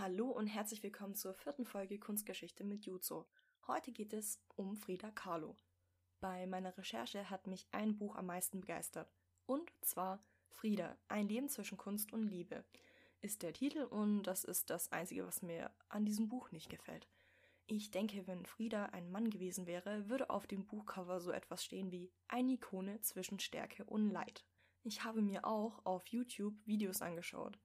Hallo und herzlich willkommen zur vierten Folge Kunstgeschichte mit Juzo. Heute geht es um Frida Kahlo. Bei meiner Recherche hat mich ein Buch am meisten begeistert. Und zwar Frida, ein Leben zwischen Kunst und Liebe ist der Titel und das ist das Einzige, was mir an diesem Buch nicht gefällt. Ich denke, wenn Frida ein Mann gewesen wäre, würde auf dem Buchcover so etwas stehen wie eine Ikone zwischen Stärke und Leid. Ich habe mir auch auf YouTube Videos angeschaut.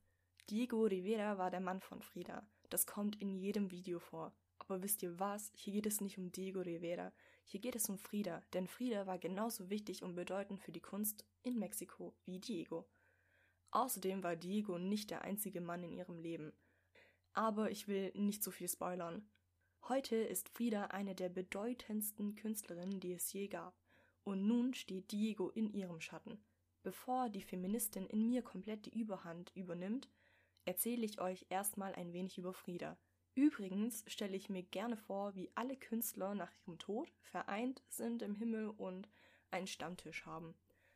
Diego Rivera war der Mann von Frida. Das kommt in jedem Video vor. Aber wisst ihr was? Hier geht es nicht um Diego Rivera. Hier geht es um Frida, denn Frida war genauso wichtig und bedeutend für die Kunst in Mexiko wie Diego. Außerdem war Diego nicht der einzige Mann in ihrem Leben. Aber ich will nicht zu viel spoilern. Heute ist Frida eine der bedeutendsten Künstlerinnen, die es je gab. Und nun steht Diego in ihrem Schatten. Bevor die Feministin in mir komplett die Überhand übernimmt, erzähle ich euch erstmal ein wenig über Frida. Übrigens stelle ich mir gerne vor, wie alle Künstler nach ihrem Tod vereint sind im Himmel und einen Stammtisch haben.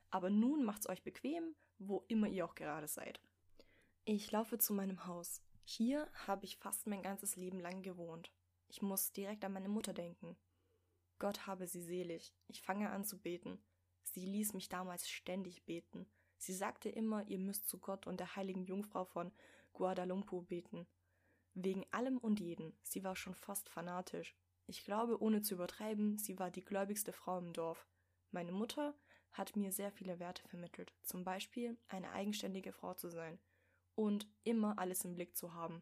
Aber nun macht's euch bequem, wo immer ihr auch gerade seid. Ich laufe zu meinem Haus. Hier habe ich fast mein ganzes Leben lang gewohnt. Ich muss direkt an meine Mutter denken. Gott habe sie selig. Ich fange an zu beten. Sie ließ mich damals ständig beten. Sie sagte immer, ihr müsst zu Gott und der heiligen Jungfrau von Guadalupe beten. Wegen allem und jeden. Sie war schon fast fanatisch. Ich glaube, ohne zu übertreiben, sie war die gläubigste Frau im Dorf. Meine Mutter hat mir sehr viele Werte vermittelt, zum Beispiel eine eigenständige Frau zu sein und immer alles im Blick zu haben.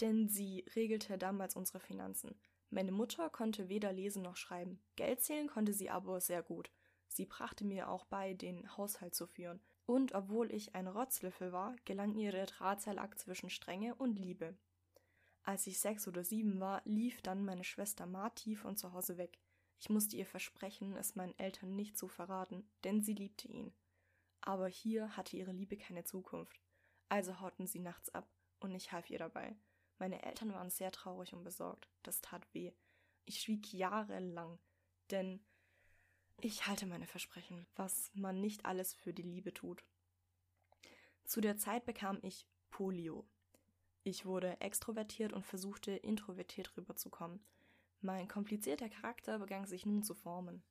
Denn sie regelte damals unsere Finanzen. Meine Mutter konnte weder lesen noch schreiben, Geld zählen konnte sie aber sehr gut. Sie brachte mir auch bei, den Haushalt zu führen. Und obwohl ich ein Rotzlöffel war, gelang ihr der Drahtseilakt zwischen Strenge und Liebe. Als ich sechs oder sieben war, lief dann meine Schwester Marti von zu Hause weg. Ich musste ihr versprechen, es meinen Eltern nicht zu verraten, denn sie liebte ihn. Aber hier hatte ihre Liebe keine Zukunft. Also hauten sie nachts ab, und ich half ihr dabei. Meine Eltern waren sehr traurig und besorgt. Das tat weh. Ich schwieg jahrelang, denn ich halte meine Versprechen, was man nicht alles für die Liebe tut. Zu der Zeit bekam ich Polio. Ich wurde extrovertiert und versuchte introvertiert rüberzukommen. Mein komplizierter Charakter begann sich nun zu formen.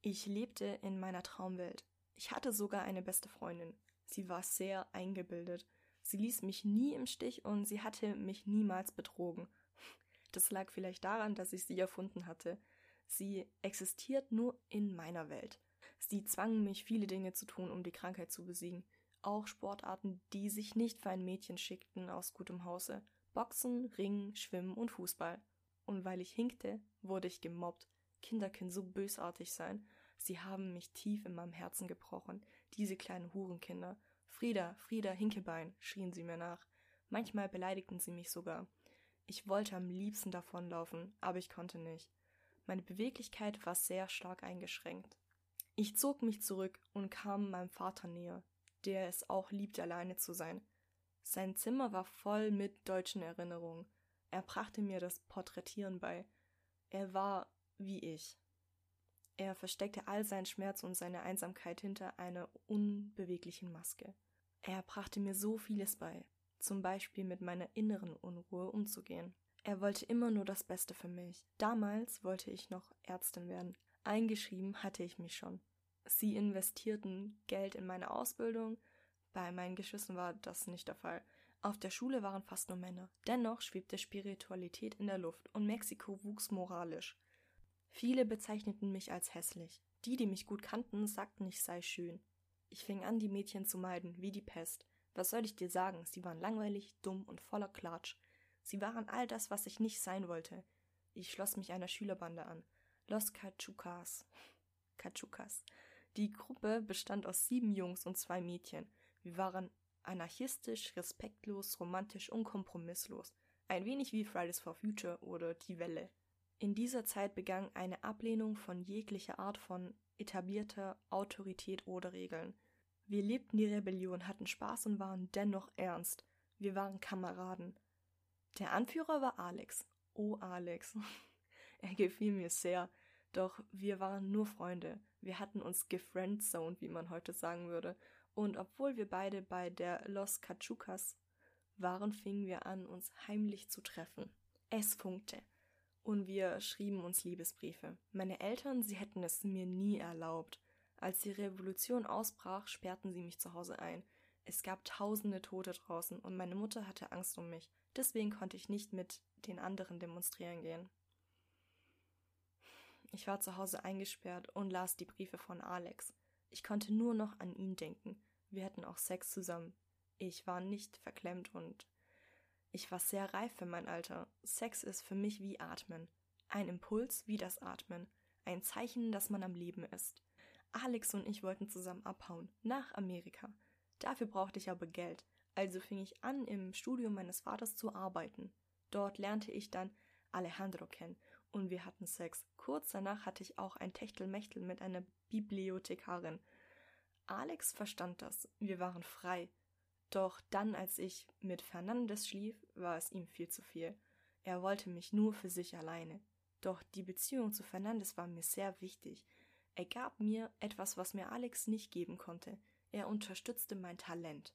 Ich lebte in meiner Traumwelt. Ich hatte sogar eine beste Freundin. Sie war sehr eingebildet. Sie ließ mich nie im Stich und sie hatte mich niemals betrogen. Das lag vielleicht daran, dass ich sie erfunden hatte. Sie existiert nur in meiner Welt. Sie zwangen mich, viele Dinge zu tun, um die Krankheit zu besiegen. Auch Sportarten, die sich nicht für ein Mädchen schickten aus gutem Hause. Boxen, Ringen, Schwimmen und Fußball. Und weil ich hinkte, wurde ich gemobbt. Kinder können so bösartig sein. Sie haben mich tief in meinem Herzen gebrochen. Diese kleinen Hurenkinder. Frieda, Frieda, Hinkebein, schrien sie mir nach. Manchmal beleidigten sie mich sogar. Ich wollte am liebsten davonlaufen, aber ich konnte nicht. Meine Beweglichkeit war sehr stark eingeschränkt. Ich zog mich zurück und kam meinem Vater näher, der es auch liebte, alleine zu sein. Sein Zimmer war voll mit deutschen Erinnerungen. Er brachte mir das Porträtieren bei. Er war wie ich. Er versteckte all seinen Schmerz und seine Einsamkeit hinter einer unbeweglichen Maske. Er brachte mir so vieles bei, zum Beispiel mit meiner inneren Unruhe umzugehen. Er wollte immer nur das Beste für mich. Damals wollte ich noch Ärztin werden. Eingeschrieben hatte ich mich schon. Sie investierten Geld in meine Ausbildung, bei meinen Geschwistern war das nicht der Fall. Auf der Schule waren fast nur Männer. Dennoch schwebte Spiritualität in der Luft und Mexiko wuchs moralisch. Viele bezeichneten mich als hässlich. Die, die mich gut kannten, sagten, ich sei schön. Ich fing an, die Mädchen zu meiden, wie die Pest. Was soll ich dir sagen? Sie waren langweilig, dumm und voller Klatsch. Sie waren all das, was ich nicht sein wollte. Ich schloss mich einer Schülerbande an. Los Cachucas. Cachucas. Die Gruppe bestand aus sieben Jungs und zwei Mädchen. Wir waren anarchistisch, respektlos, romantisch und kompromisslos. Ein wenig wie Fridays for Future oder Die Welle. In dieser Zeit begann eine Ablehnung von jeglicher Art von etablierter Autorität oder Regeln. Wir lebten die Rebellion, hatten Spaß und waren dennoch ernst. Wir waren Kameraden. Der Anführer war Alex. Oh Alex. er gefiel mir sehr. Doch wir waren nur Freunde. Wir hatten uns gefriendzoned, wie man heute sagen würde. Und obwohl wir beide bei der Los Cachucas waren, fingen wir an, uns heimlich zu treffen. Es funkte. Und wir schrieben uns Liebesbriefe. Meine Eltern, sie hätten es mir nie erlaubt. Als die Revolution ausbrach, sperrten sie mich zu Hause ein. Es gab tausende Tote draußen und meine Mutter hatte Angst um mich. Deswegen konnte ich nicht mit den anderen demonstrieren gehen. Ich war zu Hause eingesperrt und las die Briefe von Alex. Ich konnte nur noch an ihn denken. Wir hatten auch Sex zusammen. Ich war nicht verklemmt und ich war sehr reif für mein Alter. Sex ist für mich wie Atmen. Ein Impuls wie das Atmen. Ein Zeichen, dass man am Leben ist. Alex und ich wollten zusammen abhauen. Nach Amerika. Dafür brauchte ich aber Geld. Also fing ich an, im Studium meines Vaters zu arbeiten. Dort lernte ich dann Alejandro kennen und wir hatten Sex. Kurz danach hatte ich auch ein Techtelmechtel mit einer Bibliothekarin. Alex verstand das. Wir waren frei. Doch dann, als ich mit Fernandes schlief, war es ihm viel zu viel. Er wollte mich nur für sich alleine. Doch die Beziehung zu Fernandes war mir sehr wichtig. Er gab mir etwas, was mir Alex nicht geben konnte. Er unterstützte mein Talent.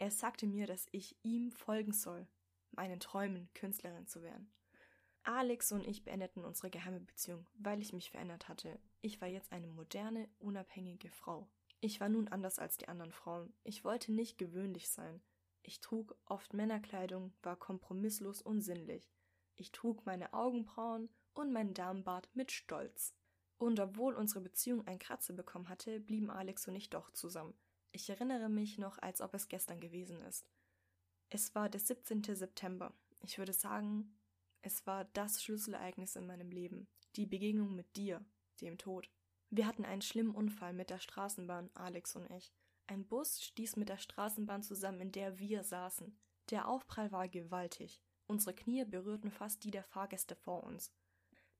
Er sagte mir, dass ich ihm folgen soll, meinen Träumen, Künstlerin zu werden. Alex und ich beendeten unsere geheime Beziehung, weil ich mich verändert hatte. Ich war jetzt eine moderne, unabhängige Frau. Ich war nun anders als die anderen Frauen. Ich wollte nicht gewöhnlich sein. Ich trug oft Männerkleidung, war kompromisslos und sinnlich. Ich trug meine Augenbrauen und meinen Damenbart mit Stolz. Und obwohl unsere Beziehung ein Kratzer bekommen hatte, blieben Alex und ich doch zusammen. Ich erinnere mich noch, als ob es gestern gewesen ist. Es war der 17. September. Ich würde sagen, es war das Schlüsselereignis in meinem Leben, die Begegnung mit dir, dem Tod. Wir hatten einen schlimmen Unfall mit der Straßenbahn, Alex und ich. Ein Bus stieß mit der Straßenbahn zusammen, in der wir saßen. Der Aufprall war gewaltig. Unsere Knie berührten fast die der Fahrgäste vor uns.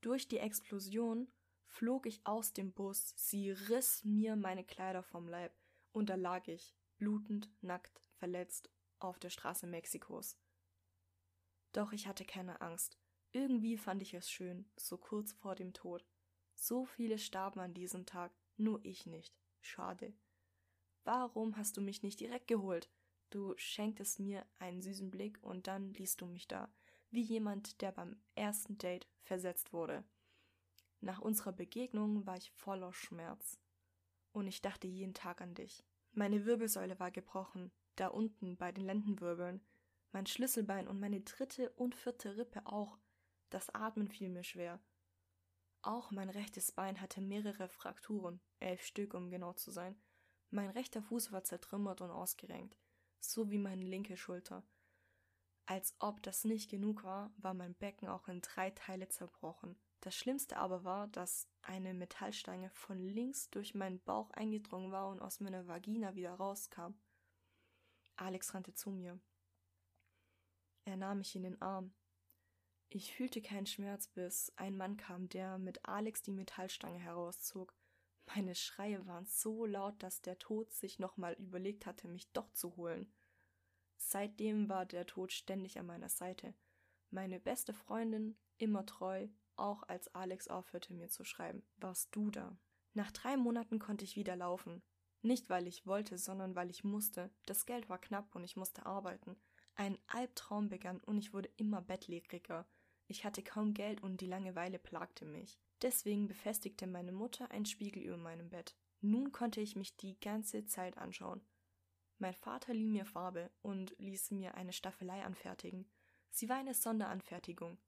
Durch die Explosion flog ich aus dem Bus, sie riss mir meine Kleider vom Leib, und da lag ich, blutend, nackt, verletzt, auf der Straße Mexikos. Doch ich hatte keine Angst. Irgendwie fand ich es schön, so kurz vor dem Tod. So viele starben an diesem Tag, nur ich nicht. Schade. Warum hast du mich nicht direkt geholt? Du schenktest mir einen süßen Blick und dann ließt du mich da, wie jemand, der beim ersten Date versetzt wurde. Nach unserer Begegnung war ich voller Schmerz. Und ich dachte jeden Tag an dich. Meine Wirbelsäule war gebrochen, da unten bei den Lendenwirbeln, mein Schlüsselbein und meine dritte und vierte Rippe auch. Das Atmen fiel mir schwer. Auch mein rechtes Bein hatte mehrere Frakturen, elf Stück, um genau zu sein. Mein rechter Fuß war zertrümmert und ausgerenkt, so wie meine linke Schulter. Als ob das nicht genug war, war mein Becken auch in drei Teile zerbrochen. Das Schlimmste aber war, dass eine Metallstange von links durch meinen Bauch eingedrungen war und aus meiner Vagina wieder rauskam. Alex rannte zu mir. Er nahm mich in den Arm. Ich fühlte keinen Schmerz, bis ein Mann kam, der mit Alex die Metallstange herauszog. Meine Schreie waren so laut, dass der Tod sich nochmal überlegt hatte, mich doch zu holen. Seitdem war der Tod ständig an meiner Seite. Meine beste Freundin, immer treu, auch als Alex aufhörte mir zu schreiben. Warst du da? Nach drei Monaten konnte ich wieder laufen. Nicht weil ich wollte, sondern weil ich musste. Das Geld war knapp und ich musste arbeiten. Ein Albtraum begann und ich wurde immer bettlägeriger. Ich hatte kaum Geld und die Langeweile plagte mich. Deswegen befestigte meine Mutter einen Spiegel über meinem Bett. Nun konnte ich mich die ganze Zeit anschauen. Mein Vater lieh mir Farbe und ließ mir eine Staffelei anfertigen. Sie war eine Sonderanfertigung.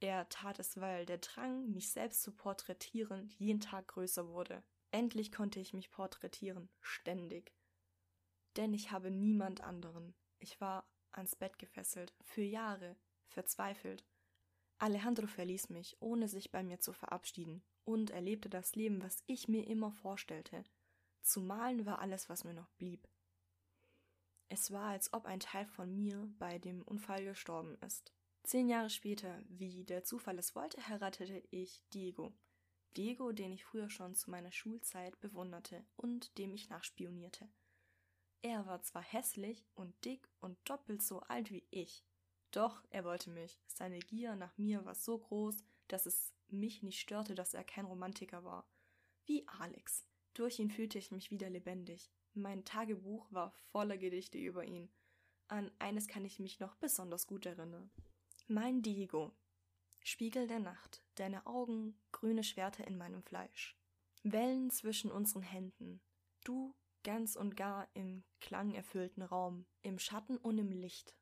Er tat es, weil der Drang, mich selbst zu porträtieren, jeden Tag größer wurde. Endlich konnte ich mich porträtieren, ständig. Denn ich habe niemand anderen. Ich war ans Bett gefesselt, für Jahre, verzweifelt. Alejandro verließ mich, ohne sich bei mir zu verabschieden, und erlebte das Leben, was ich mir immer vorstellte. Zu malen war alles, was mir noch blieb. Es war, als ob ein Teil von mir bei dem Unfall gestorben ist. Zehn Jahre später, wie der Zufall es wollte, heiratete ich Diego. Diego, den ich früher schon zu meiner Schulzeit bewunderte und dem ich nachspionierte. Er war zwar hässlich und dick und doppelt so alt wie ich, doch er wollte mich. Seine Gier nach mir war so groß, dass es mich nicht störte, dass er kein Romantiker war. Wie Alex. Durch ihn fühlte ich mich wieder lebendig. Mein Tagebuch war voller Gedichte über ihn. An eines kann ich mich noch besonders gut erinnern. Mein Diego. Spiegel der Nacht, deine Augen, grüne Schwerter in meinem Fleisch. Wellen zwischen unseren Händen. Du ganz und gar im klangerfüllten Raum, im Schatten und im Licht.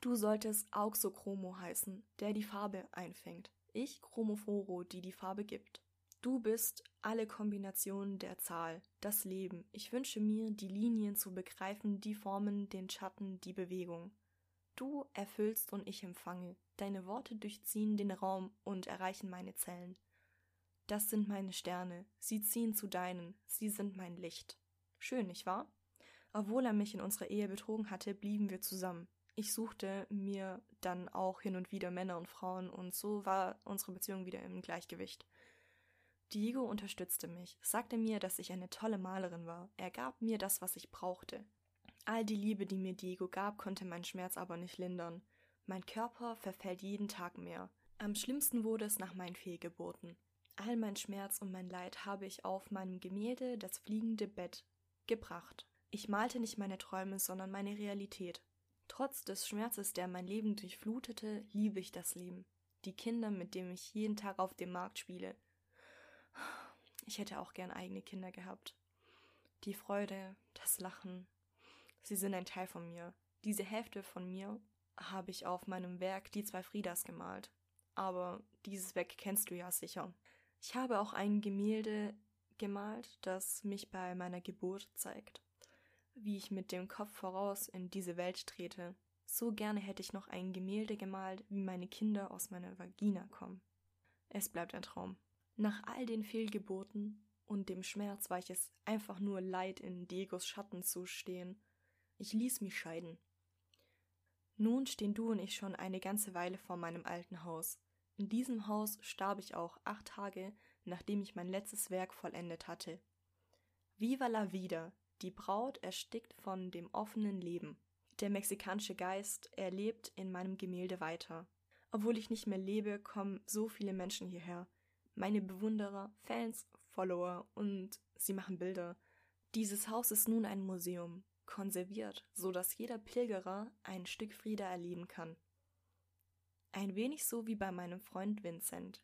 Du solltest Auxochromo heißen, der die Farbe einfängt. Ich Chromophoro, die die Farbe gibt. Du bist alle Kombinationen der Zahl, das Leben. Ich wünsche mir, die Linien zu begreifen, die Formen, den Schatten, die Bewegung. Du erfüllst und ich empfange. Deine Worte durchziehen den Raum und erreichen meine Zellen. Das sind meine Sterne. Sie ziehen zu deinen. Sie sind mein Licht. Schön, nicht wahr? Obwohl er mich in unserer Ehe betrogen hatte, blieben wir zusammen. Ich suchte mir dann auch hin und wieder Männer und Frauen und so war unsere Beziehung wieder im Gleichgewicht. Diego unterstützte mich, sagte mir, dass ich eine tolle Malerin war. Er gab mir das, was ich brauchte. All die Liebe, die mir Diego gab, konnte meinen Schmerz aber nicht lindern. Mein Körper verfällt jeden Tag mehr. Am schlimmsten wurde es nach meinen Fehlgeburten. All mein Schmerz und mein Leid habe ich auf meinem Gemälde das fliegende Bett gebracht. Ich malte nicht meine Träume, sondern meine Realität. Trotz des Schmerzes, der mein Leben durchflutete, liebe ich das Leben. Die Kinder, mit denen ich jeden Tag auf dem Markt spiele, ich hätte auch gern eigene Kinder gehabt. Die Freude, das Lachen, sie sind ein Teil von mir. Diese Hälfte von mir habe ich auf meinem Werk Die zwei Friedas gemalt. Aber dieses Werk kennst du ja sicher. Ich habe auch ein Gemälde gemalt, das mich bei meiner Geburt zeigt. Wie ich mit dem Kopf voraus in diese Welt trete. So gerne hätte ich noch ein Gemälde gemalt, wie meine Kinder aus meiner Vagina kommen. Es bleibt ein Traum. Nach all den Fehlgeburten und dem Schmerz war ich es einfach nur leid, in Diegos Schatten zu stehen. Ich ließ mich scheiden. Nun stehen du und ich schon eine ganze Weile vor meinem alten Haus. In diesem Haus starb ich auch acht Tage, nachdem ich mein letztes Werk vollendet hatte. Viva la vida! Die Braut erstickt von dem offenen Leben. Der mexikanische Geist, er lebt in meinem Gemälde weiter. Obwohl ich nicht mehr lebe, kommen so viele Menschen hierher meine Bewunderer, Fans, Follower und sie machen Bilder. Dieses Haus ist nun ein Museum, konserviert, so dass jeder Pilgerer ein Stück Frieda erleben kann. Ein wenig so wie bei meinem Freund Vincent.